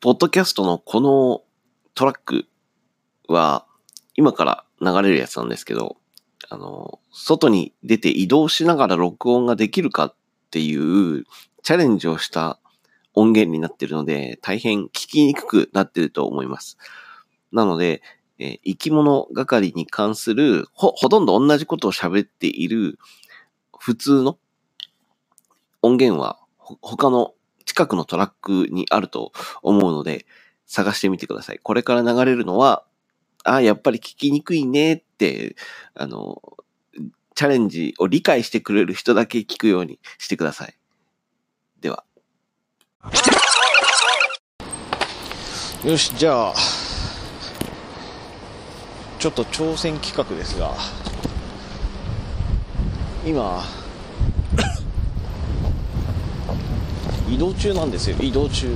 ポッドキャストのこのトラックは、今から流れるやつなんですけど、あの、外に出て移動しながら録音ができるかっていうチャレンジをした音源になってるので、大変聞きにくくなってると思います。なので、え、生き物係に関するほ、ほとんど同じことを喋っている普通の音源は他の近くのトラックにあると思うので探してみてください。これから流れるのは、あ、やっぱり聞きにくいねって、あの、チャレンジを理解してくれる人だけ聞くようにしてください。では。よし、じゃあ、ちょっと挑戦企画ですが、今、移動中なんですよ、移動中。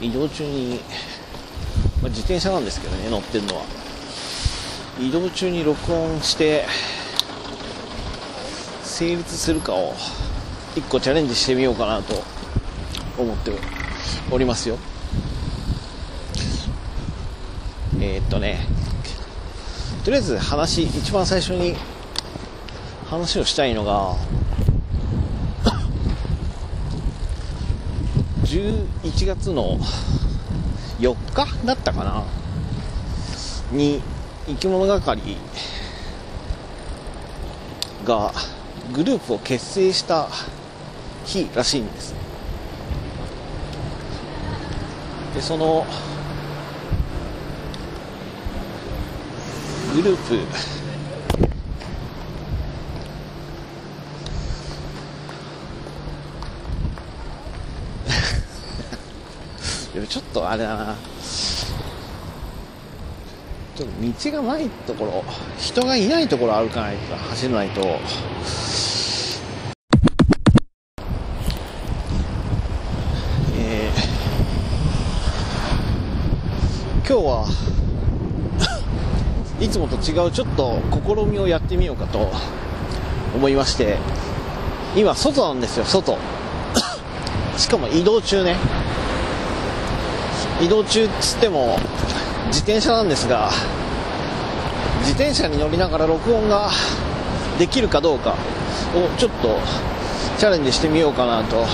移動中に、まあ、自転車なんですけどね、乗ってるのは。移動中に録音して、成立するかを、一個チャレンジしてみようかなと思っておりますよ。えー、っとね、とりあえず話、一番最初に話をしたいのが、11月の4日だったかな？に生き物係がグループを結成した日らしいんです。でそのグループちょっとあれだな。ちょっと道がないところ人がいないところ歩かないと走らないと。えー、今日はいつもと違うちょっと試みをやってみようかと思いまして今外なんですよ外。しかも移動中ね。移動中っつっても自転車なんですが自転車に乗りながら録音ができるかどうかをちょっとチャレンジしてみようかなと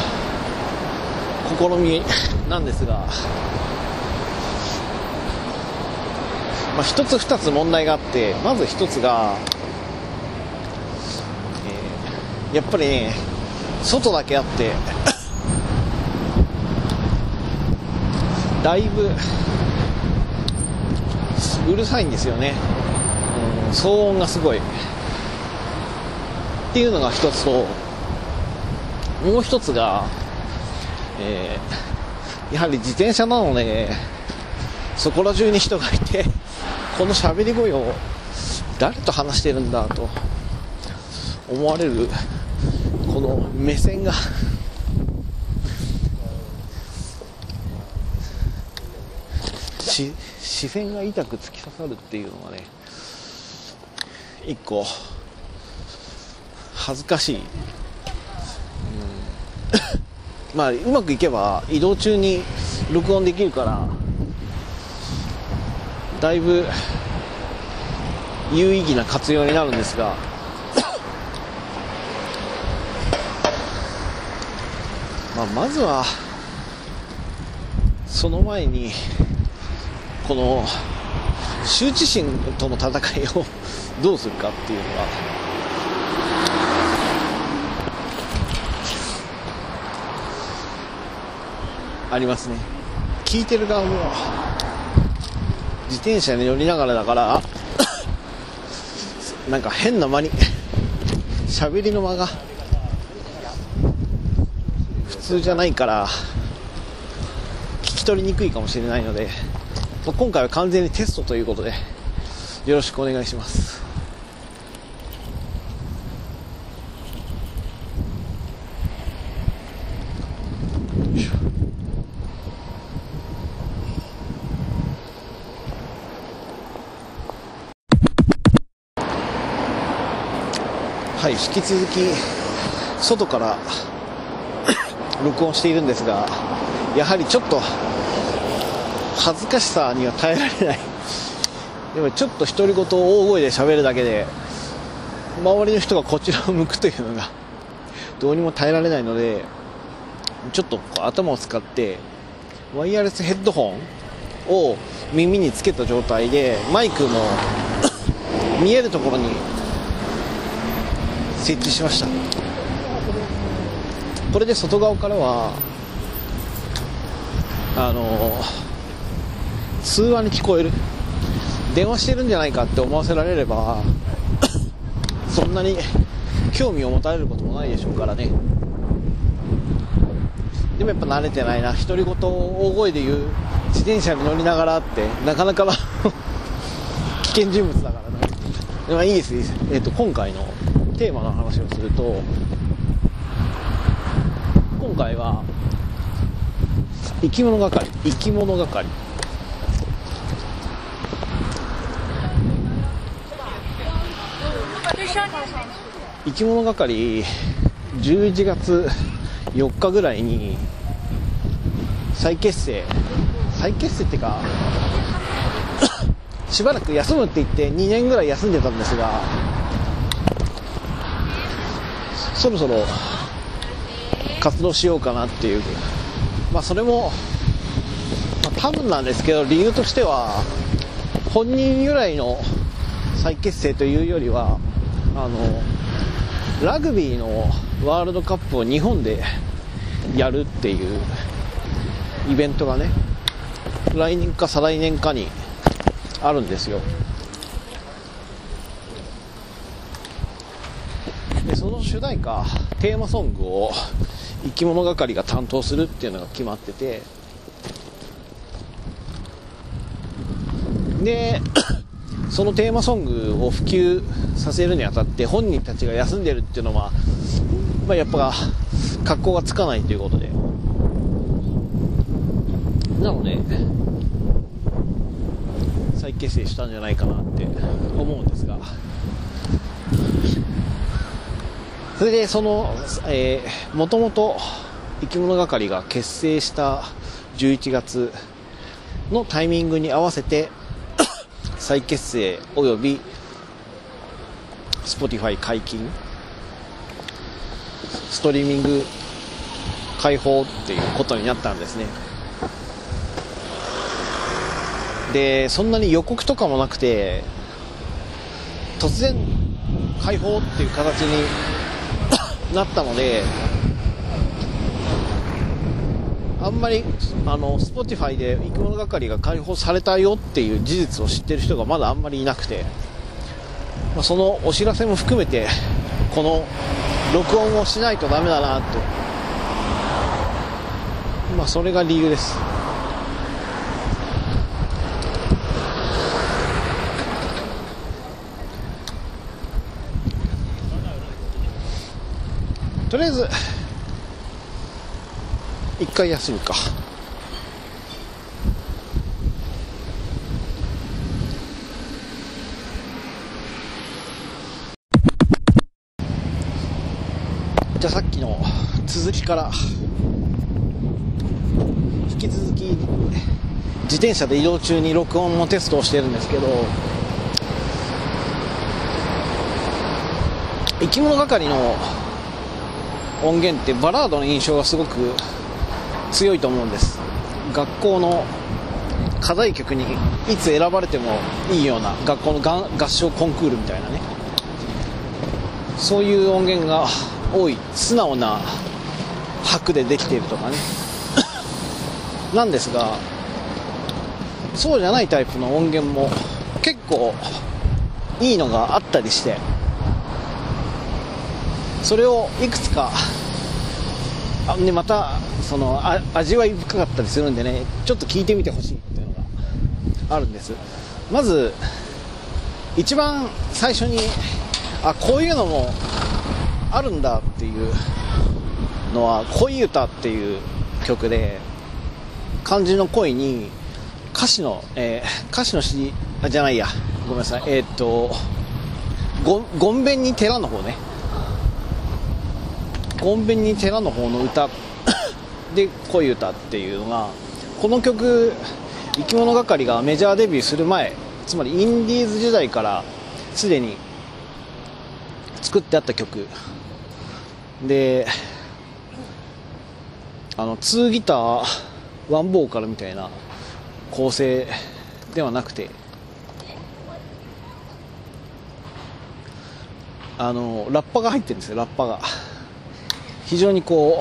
試みなんですが、まあ、一つ二つ問題があってまず一つが、えー、やっぱりね外だけあってだいぶうるさいんですよね、うん、騒音がすごい。っていうのが一つともう一つが、えー、やはり自転車なのでそこら中に人がいてこの喋り声を誰と話してるんだと思われるこの目線がし視線が痛く突き刺さるっていうのがね一個恥ずかしい、うん、まあうまくいけば移動中に録音できるからだいぶ有意義な活用になるんですが まあ、まずはその前にこの羞恥心との戦いを どうするかっていうのは。ありますね。聞いてる側も自転車に乗りながらだから なんか変な間に喋りの間が普通じゃないから聞き取りにくいかもしれないので。まあ、今回は完全にテストということでよろしくお願いします。はい引き続き外から 録音しているんですがやはりちょっと恥ずかしさには耐えられない。でもちょっと独り言を大声で喋るだけで周りの人がこちらを向くというのがどうにも耐えられないのでちょっと頭を使ってワイヤレスヘッドホンを耳につけた状態でマイクも 見えるところに設置しました。これで外側からはあの通話に聞こえる。電話してるんじゃないかって思わせられれば そんなに興味を持たれることもないでしょうからね。でもやっぱ慣れてないな。独り言を大声で言う。自転車に乗りながらってなかなか 危険人物だからねでもいいです。いいです、えーと、今回のテーマの話をすると今回は生き物係。生き物係。生き物係11月4日ぐらいに再結成。再結成ってか しばらく休むって言って2年ぐらい休んでたんですがそろそろ活動しようかなっていう。まあそれも、まあ、多分なんですけど理由としては本人由来の再結成というよりはあのラグビーのワールドカップを日本でやるっていうイベントがね来年か再来年かにあるんですよ。でその主題歌テーマソングを生き物係が担当するっていうのが決まってて。でそのテーマソングを普及させるにあたって本人たちが休んでるっていうのは、まあ、やっぱ格好がつかないということで。なので再結成したんじゃないかなって思うんですが。それでその、えー、もともと生き物係が結成した11月のタイミングに合わせて再結成及び Spotify 解禁。ストリーミング開放っていうことになったんですね。でそんなに予告とかもなくて突然開放っていう形になったのであんまりあの Spotify で生き物係が開放されたよっていう事実を知ってる人がまだあんまりいなくて、まあ、そのお知らせも含めてこの録音をしないとダメだなと。まあそれが理由です。とりあえず一回休むか。じゃあさっきの続きから。引き続き自転車で移動中に録音のテストをしてるんですけど。生き物係の音源ってバラードの印象がすごく強いと思うんです。学校の課題曲にいつ選ばれてもいいような学校の合唱コンクールみたいなね。そういう音源が多い。素直な拍でできているとかね。なんですがそうじゃないタイプの音源も結構いいのがあったりしてそれをいくつかあねまたそのあ味わい深かったりするんでねちょっと聞いてみてほしいっていうのがあるんです。まず一番最初にあこういうのもあるんだっていうのは「恋歌」っていう曲で漢字の恋に歌詞の、えー、歌詞の詩じゃないや。ごめんなさい。えー、っとごんべんに寺の方ね。ごんべんに寺の方の歌。で「恋歌」っていうのがこの曲生き物係がメジャーデビューする前つまりインディーズ時代からすでに作ってあった曲。であの2ギター1ボーカルみたいな構成ではなくてあのラッパが入ってるんですよラッパが非常にこ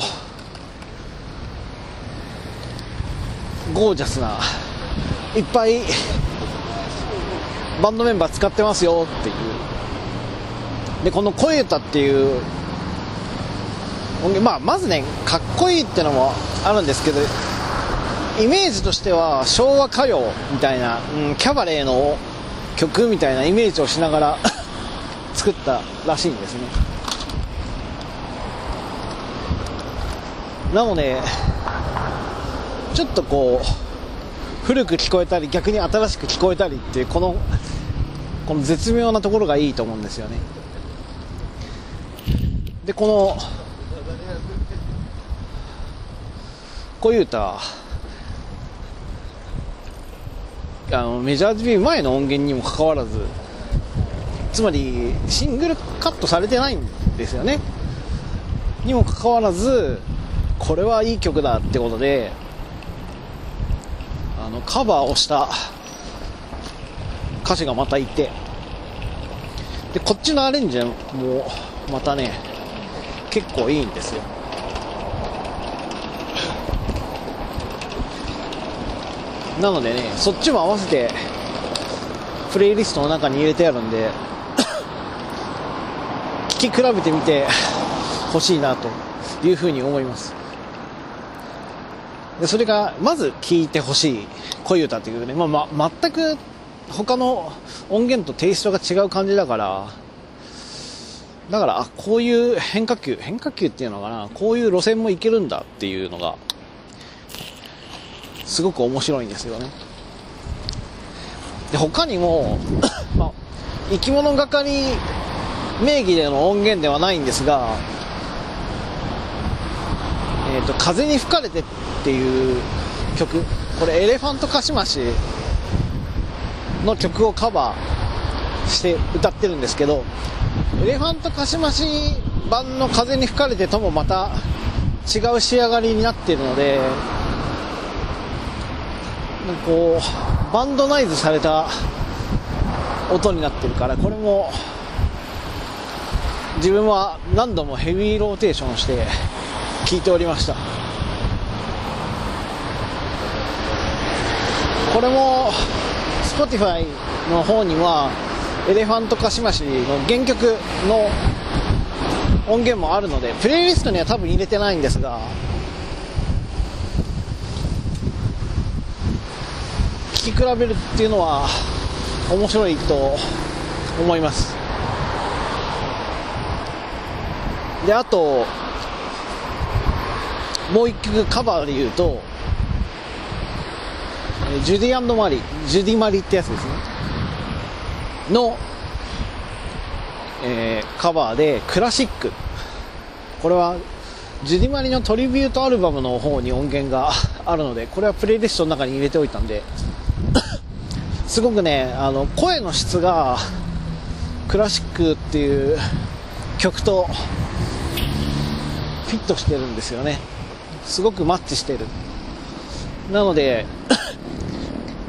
うゴージャスないっぱいバンドメンバー使ってますよっていう。でこの「声歌」っていう音源まあまずねかっこいいってのもあるんですけどイメージとしては昭和歌謡みたいな、うん、キャバレーの曲みたいなイメージをしながら 作ったらしいんですね。なのでちょっとこう古く聞こえたり逆に新しく聞こえたりっていうこのこの絶妙なところがいいと思うんですよね。でこのこういう歌あのメジャーデビュー前の音源にもかかわらずつまりシングルカットされてないんですよね。にもかかわらずこれはいい曲だってことであのカバーをした歌詞がまたいてでこっちのアレンジもまたね結構いいんですよ。なのでねそっちも合わせてプレイリストの中に入れてあるんで 聴き比べてみてほしいなというふうに思います。でそれがまず聴いてほしい恋歌というね、まあ、ま全く他の音源とテイストが違う感じだから。だからあこういう変化球変化球っていうのかな。こういう路線もいけるんだっていうのがすごく面白いんですよね。で他にも まあ、生き物係名義での音源ではないんですが「と、風に吹かれて」っていう曲。これエレファントカシマシの曲をカバーして歌ってるんですけどエレファントカシマシ版の風に吹かれてともまた違う仕上がりになってるのでこうバンドナイズされた音になってるからこれも自分は何度もヘビーローテーションして聴いておりました。これも Spotify の方にはエレファントカシマシの原曲の音源もあるのでプレイリストには多分入れてないんですが聴き比べるっていうのは面白いと思います。であともう一曲カバーで言うとジュディマリージュディマリってやつですね。の、えー、カバーでクラシック。これはジュディマリのトリビュートアルバムの方に音源が あるのでこれはプレイリストの中に入れておいたんで。すごくねあの声の質がクラシックっていう曲とフィットしてるんですよね。すごくマッチしてる。なので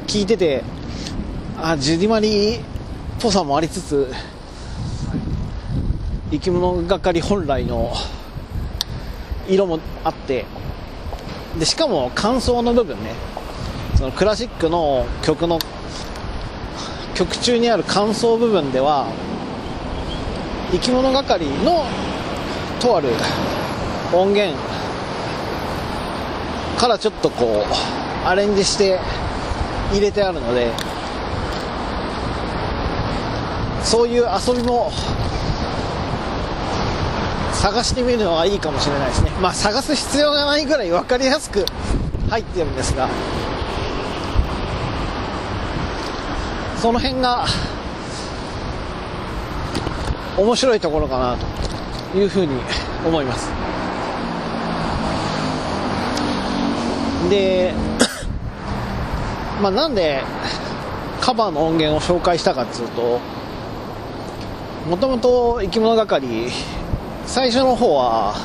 聞いててあジュディマリっぽさもありつつ生き物係本来の色もあってでしかも感想の部分ね。そのクラシックの曲の曲中にある感想部分では生き物係のとある音源からちょっとこうアレンジして入れてあるのでそういう遊びも探してみるのはいいかもしれないですね。まあ探す必要がないぐらい分かりやすく入ってるんですがその辺が面白いところかなというふうに思います。で、まあなんでカバーの音源を紹介したかっつうと、もともと生き物係、最初の方は、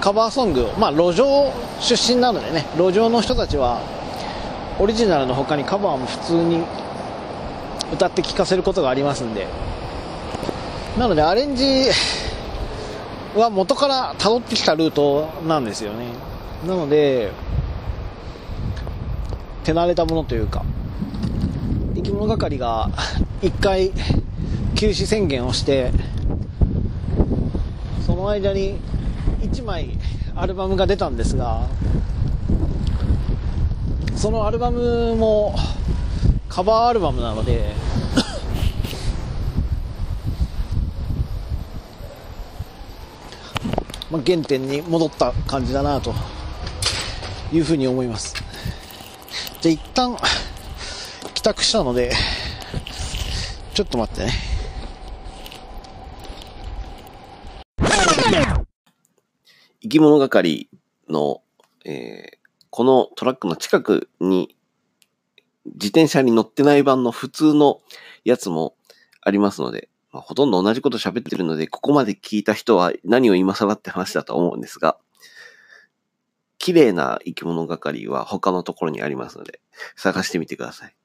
カバーソング、まあ路上出身なのでね、路上の人たちは、オリジナルの他にカバーも普通に歌って聴かせることがありますんで、なのでアレンジは元から辿ってきたルートなんですよね。なので、手慣れたものというか、生き物係が 一回休止宣言をして、その間に1枚アルバムが出たんですが、そのアルバムもカバーアルバムなので、まあ、原点に戻った感じだなというふうに思います。じゃあ一旦帰宅したので、ちょっと待ってね。生き物係の、えーこのトラックの近くに自転車に乗ってない版の普通のやつもありますので、まあ、ほとんど同じこと喋ってるので、ここまで聞いた人は何を今更って話だと思うんですが、綺麗な生き物係は他のところにありますので、探してみてください。